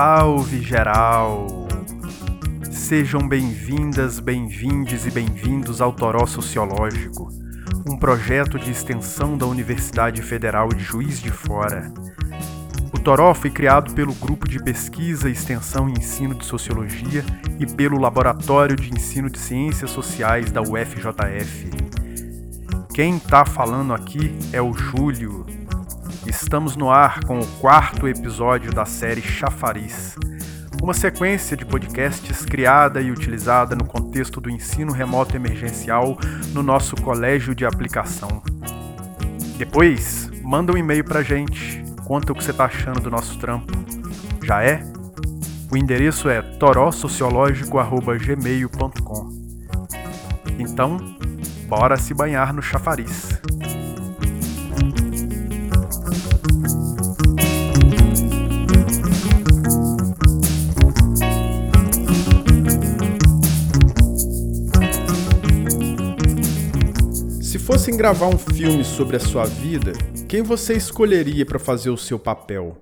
Salve geral! Sejam bem-vindas, bem-vindes e bem-vindos ao Toró Sociológico, um projeto de extensão da Universidade Federal de Juiz de Fora. O Toró foi criado pelo Grupo de Pesquisa, Extensão e Ensino de Sociologia e pelo Laboratório de Ensino de Ciências Sociais da UFJF. Quem está falando aqui é o Júlio, Estamos no ar com o quarto episódio da série Chafariz, uma sequência de podcasts criada e utilizada no contexto do ensino remoto emergencial no nosso colégio de aplicação. Depois, manda um e-mail pra gente, conta o que você tá achando do nosso trampo. Já é? O endereço é torossociológico.gmail.com. Então, bora se banhar no chafariz. Fossem gravar um filme sobre a sua vida, quem você escolheria para fazer o seu papel?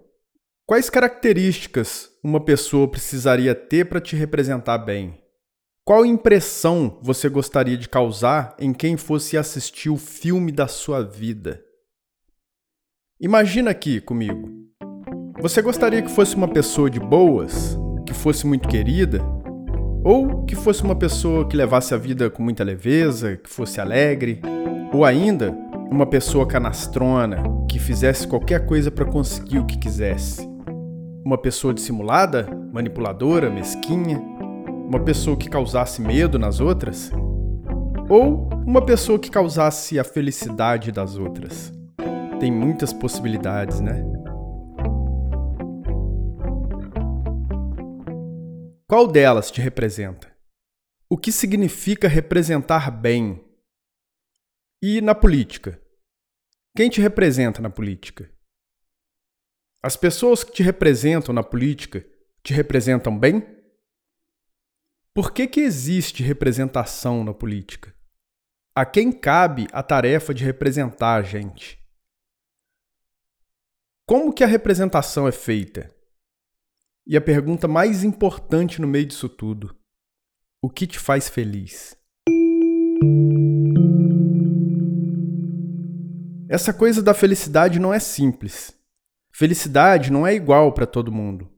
Quais características uma pessoa precisaria ter para te representar bem? Qual impressão você gostaria de causar em quem fosse assistir o filme da sua vida? Imagina aqui comigo. Você gostaria que fosse uma pessoa de boas, que fosse muito querida, ou que fosse uma pessoa que levasse a vida com muita leveza, que fosse alegre, ou ainda, uma pessoa canastrona que fizesse qualquer coisa para conseguir o que quisesse. Uma pessoa dissimulada, manipuladora, mesquinha. Uma pessoa que causasse medo nas outras. Ou uma pessoa que causasse a felicidade das outras. Tem muitas possibilidades, né? Qual delas te representa? O que significa representar bem e na política? Quem te representa na política? As pessoas que te representam na política te representam bem? Por que, que existe representação na política? A quem cabe a tarefa de representar a gente? Como que a representação é feita? E a pergunta mais importante no meio disso tudo: o que te faz feliz? Essa coisa da felicidade não é simples. Felicidade não é igual para todo mundo.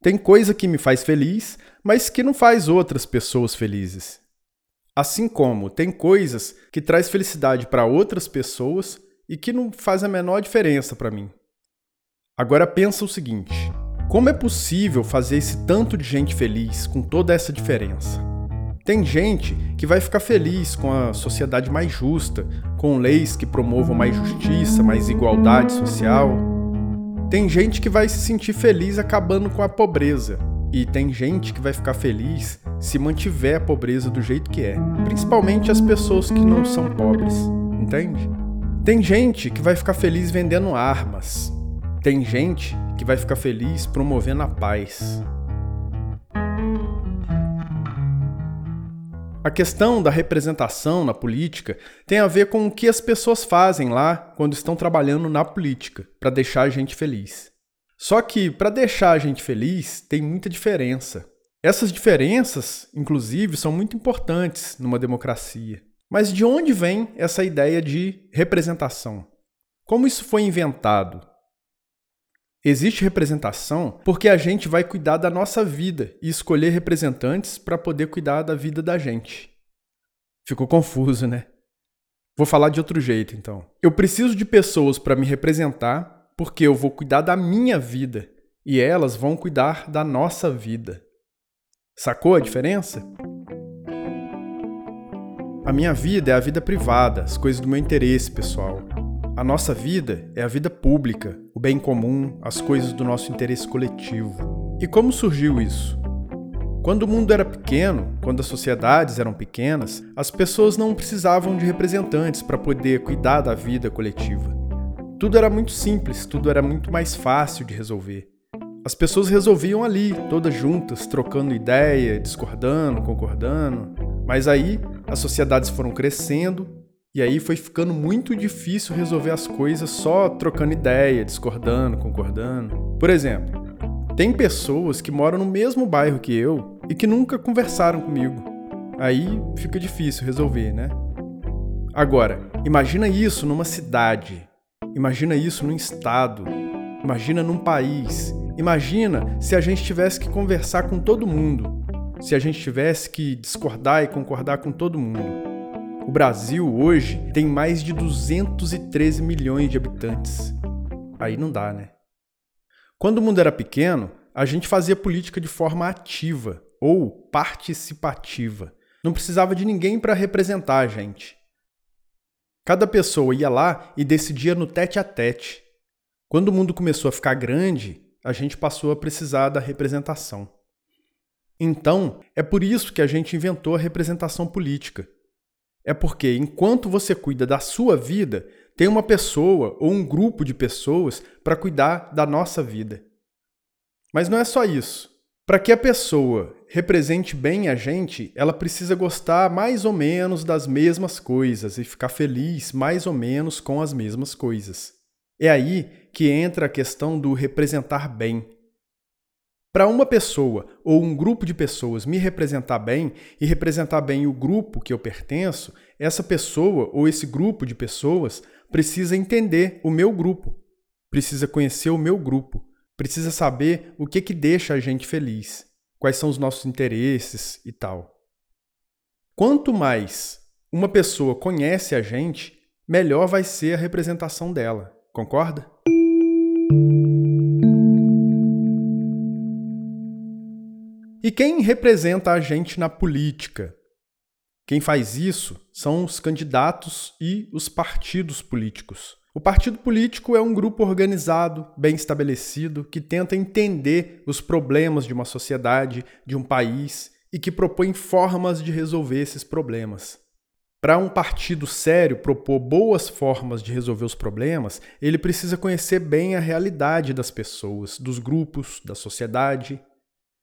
Tem coisa que me faz feliz, mas que não faz outras pessoas felizes. Assim como tem coisas que traz felicidade para outras pessoas e que não faz a menor diferença para mim. Agora pensa o seguinte: como é possível fazer esse tanto de gente feliz com toda essa diferença? Tem gente que vai ficar feliz com a sociedade mais justa, com leis que promovam mais justiça, mais igualdade social. Tem gente que vai se sentir feliz acabando com a pobreza. E tem gente que vai ficar feliz se mantiver a pobreza do jeito que é, principalmente as pessoas que não são pobres, entende? Tem gente que vai ficar feliz vendendo armas. Tem gente que vai ficar feliz promovendo a paz. A questão da representação na política tem a ver com o que as pessoas fazem lá quando estão trabalhando na política, para deixar a gente feliz. Só que para deixar a gente feliz tem muita diferença. Essas diferenças, inclusive, são muito importantes numa democracia. Mas de onde vem essa ideia de representação? Como isso foi inventado? Existe representação porque a gente vai cuidar da nossa vida e escolher representantes para poder cuidar da vida da gente. Ficou confuso, né? Vou falar de outro jeito então. Eu preciso de pessoas para me representar porque eu vou cuidar da minha vida e elas vão cuidar da nossa vida. Sacou a diferença? A minha vida é a vida privada, as coisas do meu interesse pessoal. A nossa vida é a vida pública, bem comum, as coisas do nosso interesse coletivo. E como surgiu isso? Quando o mundo era pequeno, quando as sociedades eram pequenas, as pessoas não precisavam de representantes para poder cuidar da vida coletiva. Tudo era muito simples, tudo era muito mais fácil de resolver. As pessoas resolviam ali, todas juntas, trocando ideia, discordando, concordando. Mas aí as sociedades foram crescendo e aí foi ficando muito difícil resolver as coisas só trocando ideia, discordando, concordando. Por exemplo, Tem pessoas que moram no mesmo bairro que eu e que nunca conversaram comigo. Aí fica difícil resolver, né? Agora, imagina isso numa cidade. Imagina isso num estado. Imagina num país. Imagina se a gente tivesse que conversar com todo mundo. Se a gente tivesse que discordar e concordar com todo mundo. O Brasil hoje tem mais de 213 milhões de habitantes. Aí não dá, né? Quando o mundo era pequeno, a gente fazia política de forma ativa ou participativa. Não precisava de ninguém para representar a gente. Cada pessoa ia lá e decidia no tete a tete. Quando o mundo começou a ficar grande, a gente passou a precisar da representação. Então, é por isso que a gente inventou a representação política é porque enquanto você cuida da sua vida, tem uma pessoa ou um grupo de pessoas para cuidar da nossa vida. Mas não é só isso. Para que a pessoa represente bem a gente, ela precisa gostar mais ou menos das mesmas coisas e ficar feliz mais ou menos com as mesmas coisas. É aí que entra a questão do representar bem. Para uma pessoa ou um grupo de pessoas me representar bem e representar bem o grupo que eu pertenço, essa pessoa ou esse grupo de pessoas precisa entender o meu grupo, precisa conhecer o meu grupo, precisa saber o que que deixa a gente feliz, quais são os nossos interesses e tal. Quanto mais uma pessoa conhece a gente, melhor vai ser a representação dela. Concorda? E quem representa a gente na política? Quem faz isso são os candidatos e os partidos políticos. O partido político é um grupo organizado, bem estabelecido, que tenta entender os problemas de uma sociedade, de um país e que propõe formas de resolver esses problemas. Para um partido sério propor boas formas de resolver os problemas, ele precisa conhecer bem a realidade das pessoas, dos grupos, da sociedade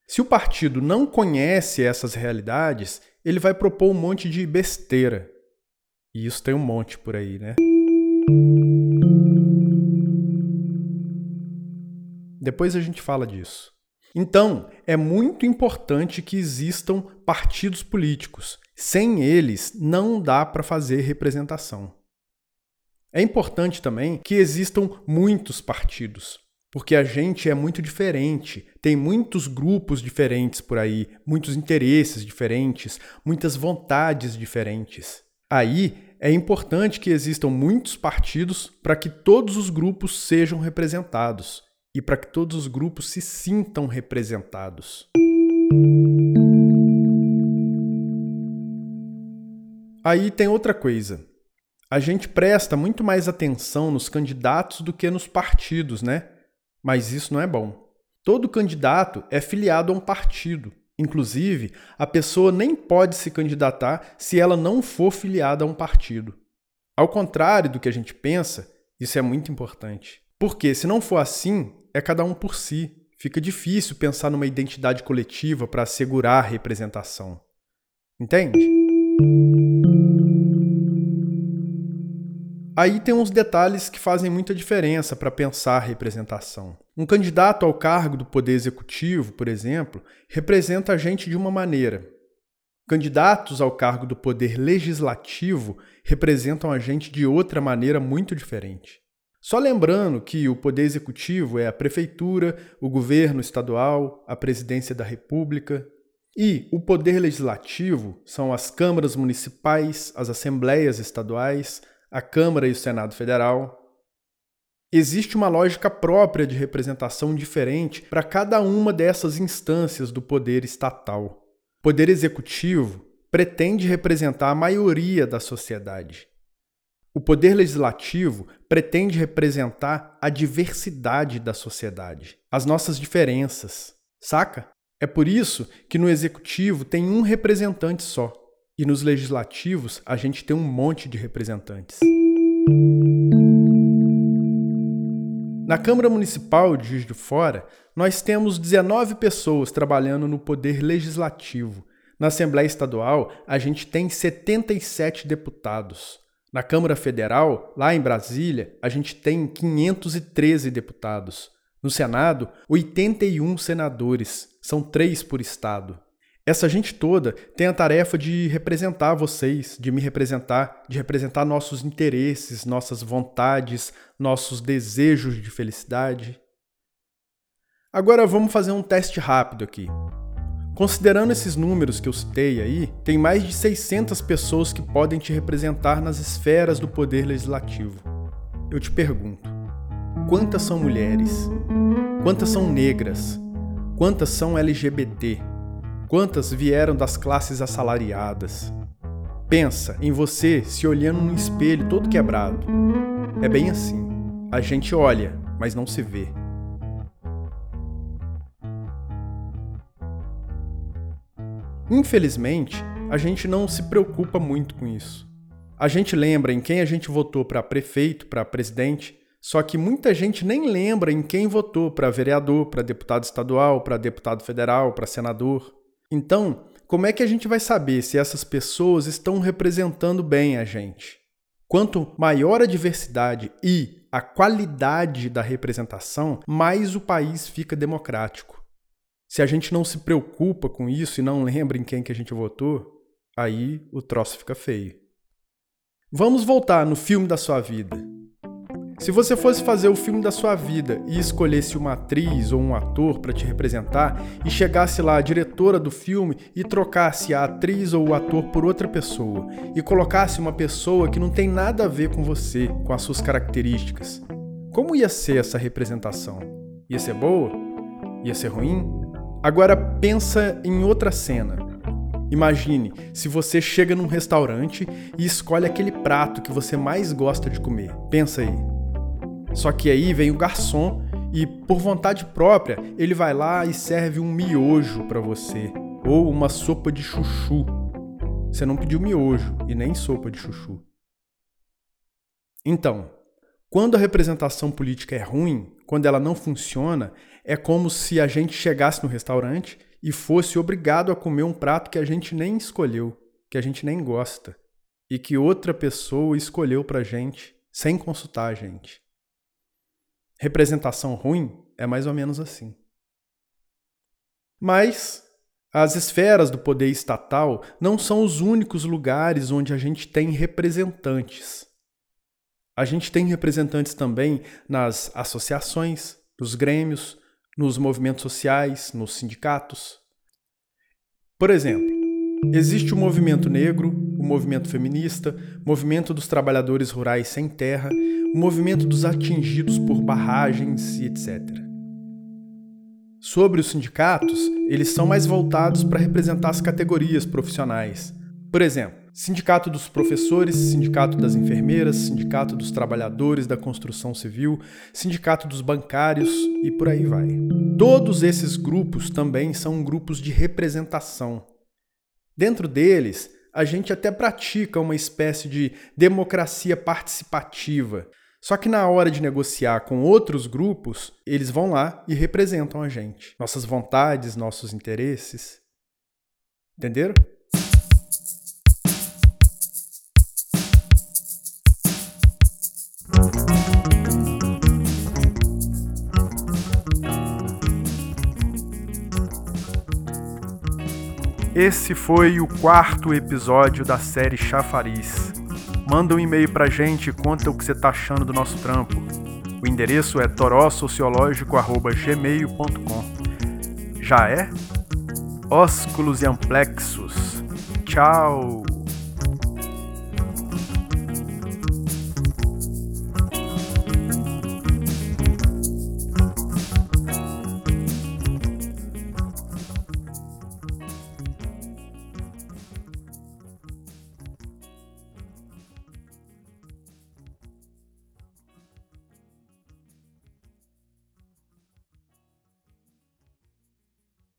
se o partido não conhece essas realidades, ele vai propor um monte de besteira. E isso tem um monte por aí, né? Depois a gente fala disso. Então, é muito importante que existam partidos políticos. Sem eles, não dá para fazer representação. É importante também que existam muitos partidos, porque a gente é muito diferente, tem muitos grupos diferentes por aí, muitos interesses diferentes, muitas vontades diferentes. Aí é importante que existam muitos partidos para que todos os grupos sejam representados e para que todos os grupos se sintam representados. Aí tem outra coisa. A gente presta muito mais atenção nos candidatos do que nos partidos, né? Mas isso não é bom. Todo candidato é filiado a um partido. Inclusive, a pessoa nem pode se candidatar se ela não for filiada a um partido. Ao contrário do que a gente pensa, isso é muito importante. Porque se não for assim, é cada um por si. Fica difícil pensar numa identidade coletiva para assegurar a representação. Entende? Aí tem uns detalhes que fazem muita diferença para pensar a representação. Um candidato ao cargo do Poder Executivo, por exemplo, representa a gente de uma maneira. Candidatos ao cargo do Poder Legislativo representam a gente de outra maneira muito diferente. Só lembrando que o Poder Executivo é a Prefeitura, o Governo Estadual, a Presidência da República. E o Poder Legislativo são as câmaras municipais, as assembleias estaduais, a Câmara e o Senado Federal. Existe uma lógica própria de representação diferente para cada uma dessas instâncias do poder estatal. O poder executivo pretende representar a maioria da sociedade. O poder legislativo pretende representar a diversidade da sociedade, as nossas diferenças. Saca? É por isso que no executivo tem um representante só. E nos legislativos, a gente tem um monte de representantes. Na Câmara Municipal de Juiz de Fora, nós temos 19 pessoas trabalhando no Poder Legislativo. Na Assembleia Estadual, a gente tem 77 deputados. Na Câmara Federal, lá em Brasília, a gente tem 513 deputados. No Senado, 81 senadores, são três por estado. Essa gente toda tem a tarefa de representar vocês, de me representar, de representar nossos interesses, nossas vontades, nossos desejos de felicidade. Agora vamos fazer um teste rápido aqui. Considerando esses números que eu citei aí, tem mais de 600 pessoas que podem te representar nas esferas do poder legislativo. Eu te pergunto: quantas são mulheres? Quantas são negras? Quantas são LGBT? Quantas vieram das classes assalariadas? Pensa em você se olhando no espelho todo quebrado. É bem assim. A gente olha, mas não se vê. Infelizmente, a gente não se preocupa muito com isso. A gente lembra em quem a gente votou para prefeito, para presidente, só que muita gente nem lembra em quem votou para vereador, para deputado estadual, para deputado federal, para senador. Então, como é que a gente vai saber se essas pessoas estão representando bem a gente? Quanto maior a diversidade e a qualidade da representação, mais o país fica democrático. Se a gente não se preocupa com isso e não lembra em quem que a gente votou, aí o troço fica feio. Vamos voltar no filme da sua vida. Se você fosse fazer o filme da sua vida e escolhesse uma atriz ou um ator para te representar e chegasse lá a diretora do filme e trocasse a atriz ou o ator por outra pessoa e colocasse uma pessoa que não tem nada a ver com você, com as suas características, como ia ser essa representação? Ia ser boa? Ia ser ruim? Agora pensa em outra cena. Imagine se você chega num restaurante e escolhe aquele prato que você mais gosta de comer. Pensa aí. Só que aí vem o garçom e, por vontade própria, ele vai lá e serve um miojo para você ou uma sopa de chuchu. Você não pediu miojo e nem sopa de chuchu. Então, quando a representação política é ruim, quando ela não funciona, é como se a gente chegasse no restaurante e fosse obrigado a comer um prato que a gente nem escolheu, que a gente nem gosta, e que outra pessoa escolheu pra gente sem consultar a gente. Representação ruim é mais ou menos assim. Mas as esferas do poder estatal não são os únicos lugares onde a gente tem representantes. A gente tem representantes também nas associações, nos grêmios, nos movimentos sociais, nos sindicatos. Por exemplo, existe o movimento negro, o movimento feminista, movimento dos trabalhadores rurais sem terra, o movimento dos atingidos por barragens e etc. Sobre os sindicatos, eles são mais voltados para representar as categorias profissionais. Por exemplo, Sindicato dos professores, Sindicato das enfermeiras, Sindicato dos trabalhadores da construção civil, Sindicato dos bancários e por aí vai. Todos esses grupos também são grupos de representação. Dentro deles, a gente até pratica uma espécie de democracia participativa. Só que na hora de negociar com outros grupos, eles vão lá e representam a gente, nossas vontades, nossos interesses. Entenderam? Esse foi o quarto episódio da série Chafariz. Manda um e-mail pra gente e conta o que você tá achando do nosso trampo. O endereço é torossociológico.gmail.com Já é? Ósculos e amplexos. Tchau!